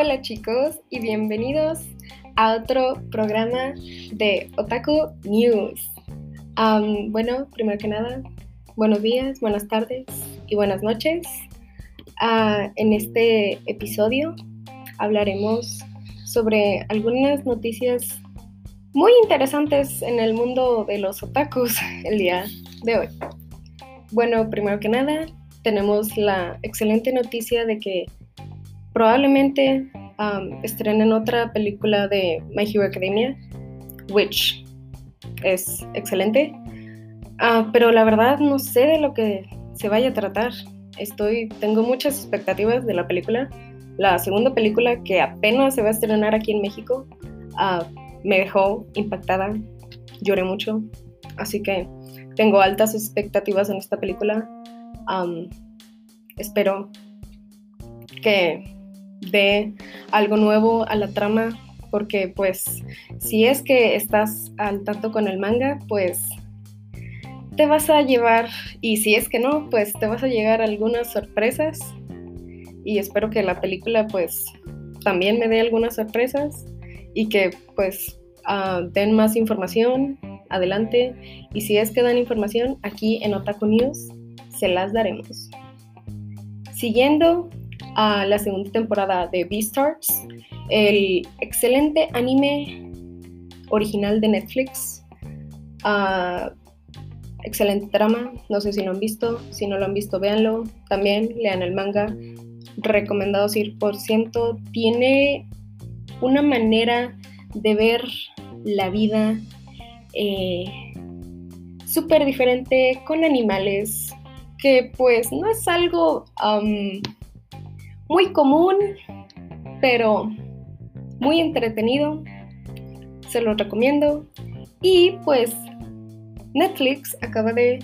Hola chicos y bienvenidos a otro programa de Otaku News. bueno, primero que nada, buenos días, buenas tardes y buenas noches. Ah, en este episodio hablaremos sobre algunas noticias muy interesantes en el mundo de los otakus el día de hoy. Bueno, primero que nada, tenemos la excelente noticia de que probablemente um, estrenen otra película de My Hero Academia, which es excelente. Ah, pero la verdad no sé de lo que se vaya a tratar. Estoy, tengo muchas expectativas de la película. La segunda película que apenas se va a estrenar aquí en México ah, me dejó impactada, lloré mucho, así que tengo altas expectativas en esta película. Espero que dé algo nuevo a la trama, porque pues si es que estás al tanto con el manga, pues te vas a llevar, y si es que no, pues te vas a llegar algunas sorpresas. Y espero que la película pues también me dé algunas sorpresas y que pues ah, den más información adelante. Y si es que dan información, aquí en Otaku News se las daremos. Siguiendo a la segunda temporada de Beastars, el excelente anime original de Netflix. Uh, excelente trama, no sé si lo han visto, si no lo han visto, véanlo. También lean el manga, recomendado 100%. Tiene una manera de ver la vida eh, súper diferente con animales que pues no es algo muy común, pero muy entretenido. Se lo recomiendo. Y pues Netflix acaba de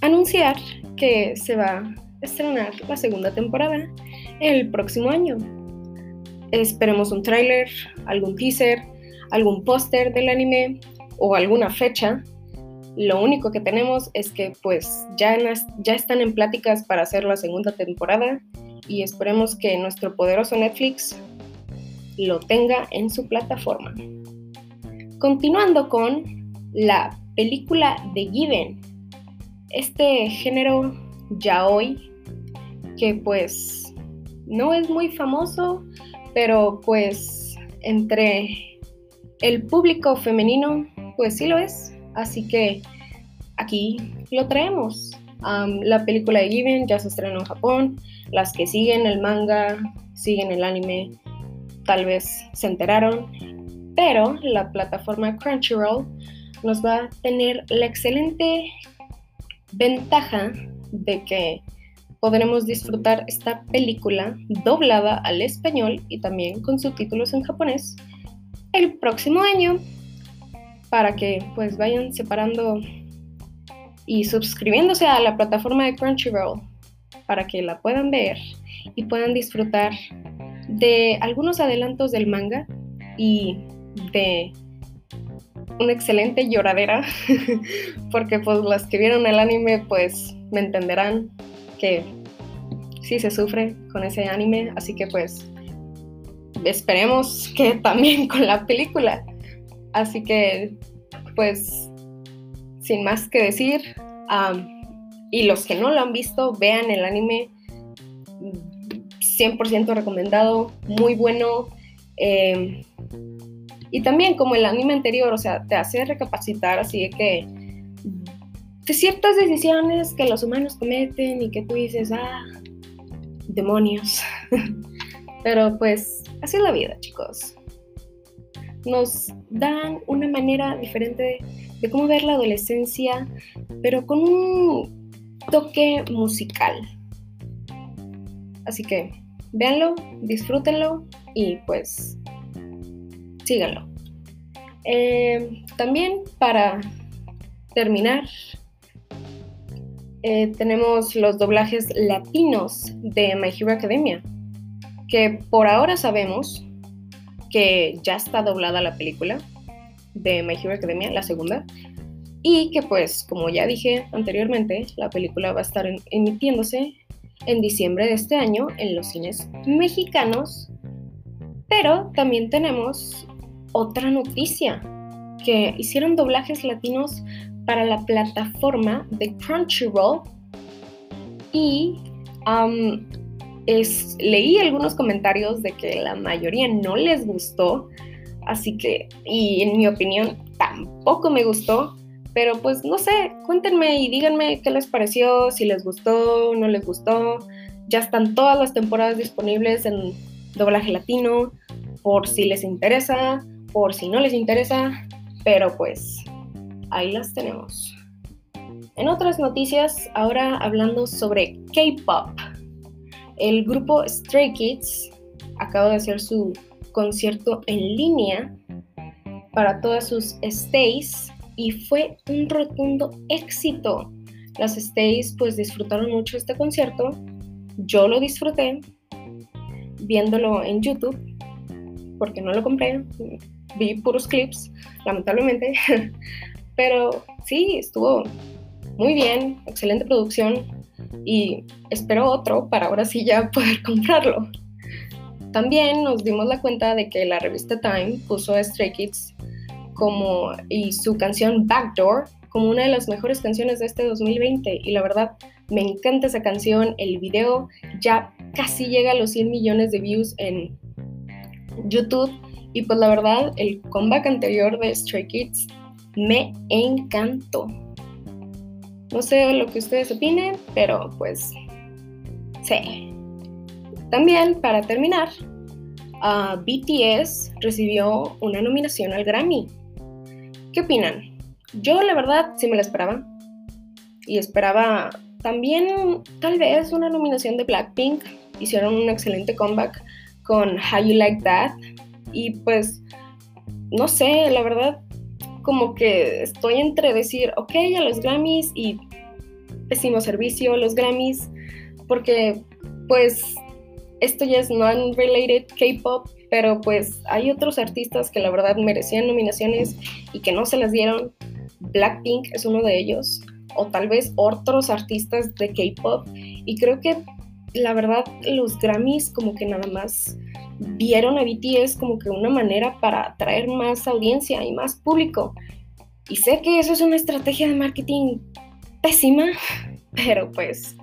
anunciar que se va a estrenar la segunda temporada el próximo año. Esperemos un tráiler, algún teaser, algún póster del anime o alguna fecha lo único que tenemos es que pues ya, ya están en pláticas para hacer la segunda temporada y esperemos que nuestro poderoso Netflix lo tenga en su plataforma. Continuando con la película de Given, este género ya hoy que pues no es muy famoso, pero pues entre el público femenino pues sí lo es Así que aquí lo traemos. La película de Given ya se estrenó en Japón. Las que siguen el manga, siguen el anime, tal vez se enteraron. Pero la plataforma Crunchyroll nos va a tener la excelente ventaja de que podremos disfrutar esta película doblada al español y también con subtítulos en japonés el próximo año para que pues vayan separando y suscribiéndose a la plataforma de Crunchyroll para que la puedan ver y puedan disfrutar de algunos adelantos del manga y de una excelente lloradera porque pues las que vieron el anime pues me entenderán que sí se sufre con ese anime así que pues esperemos que también con la película. Así que, pues, sin más que decir, y los que no lo han visto, vean el anime 100% recomendado, muy bueno. Em, y también como el anime anterior, o sea, te hace recapacitar así de que de ciertas decisiones que los humanos cometen y que tú dices, ah, demonios. Pero pues así es la vida, chicos nos dan una manera diferente de, cómo ver la adolescencia, pero con un toque musical. Así que véanlo, disfrútenlo y pues síganlo. Eh, también para terminar, eh, tenemos los doblajes latinos de My Hero Academia, que por ahora sabemos que ya está doblada la película de My Hero Academia, la segunda, y que pues, como ya dije anteriormente, la película va a estar emitiéndose en diciembre de este año en los cines mexicanos. Pero también tenemos otra noticia, que hicieron doblajes latinos para la plataforma de Crunchyroll. Y leí algunos comentarios de que la mayoría no les gustó, así que, y en mi opinión tampoco me gustó, pero pues no sé, cuéntenme y díganme qué les pareció, si les gustó, no les gustó. Ya están todas las temporadas disponibles en doblaje latino, por si les interesa, por si no les interesa, pero pues ahí las tenemos. En otras noticias, ahora hablando sobre K-Pop. El grupo Stray Kids acaba de hacer su concierto en línea para todas sus stays y fue un rotundo éxito. Las stays pues disfrutaron mucho este concierto. Yo lo disfruté viéndolo en YouTube porque no lo compré. Vi puros clips, lamentablemente. Pero sí, estuvo muy bien, excelente producción y espero otro para ahora sí ya poder comprarlo. También nos dimos la cuenta de que la revista Time puso a Stray Kids como, y su canción Backdoor como una de las mejores canciones de este 2020 y la verdad me encanta esa canción, el video ya casi llega a los 100 millones de views en YouTube y pues la verdad el comeback anterior de Stray Kids me encantó. No sé lo que ustedes opinen, pero pues sí. También, para terminar, BTS recibió una nominación al Grammy. ¿Qué opinan? Yo la verdad sí me la esperaba. Y esperaba también tal vez una nominación de Blackpink. Hicieron un excelente comeback con How You Like That. Y pues, no sé, la verdad como que estoy entre decir, ok, a los Grammys y pésimo servicio los Grammys, porque pues esto ya es non-related K-pop, pero pues hay otros artistas que la verdad merecían nominaciones y que no se las dieron. Blackpink es uno de ellos, o tal vez otros artistas de K-pop, y creo que la verdad los Grammys como que nada más vieron a BTS como que una manera para atraer más audiencia y más público. Y sé que eso es una estrategia de marketing pésima, pero pues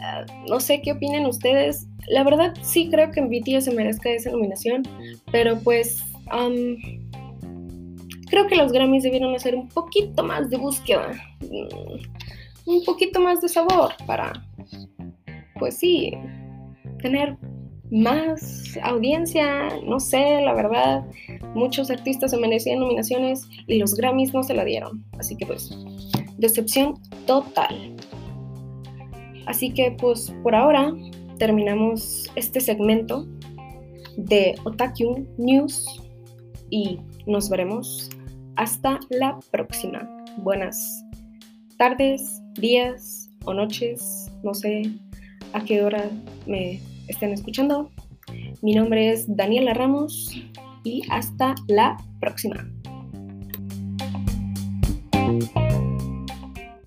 ah, no sé qué opinan ustedes. La verdad sí creo que BTS se merezca esa nominación, pero pues creo que los Grammys debieron hacer un poquito más de búsqueda, mm, un poquito más de sabor para, pues sí, tener más audiencia, no sé, la verdad, muchos artistas se merecían nominaciones y los Grammys no se la dieron. Así que pues, decepción total. Así que pues por ahora terminamos este segmento de Otaku News y nos veremos hasta la próxima. Buenas tardes, días o noches, no sé a qué hora me estén escuchando. Mi nombre es Daniela Ramos y hasta la próxima.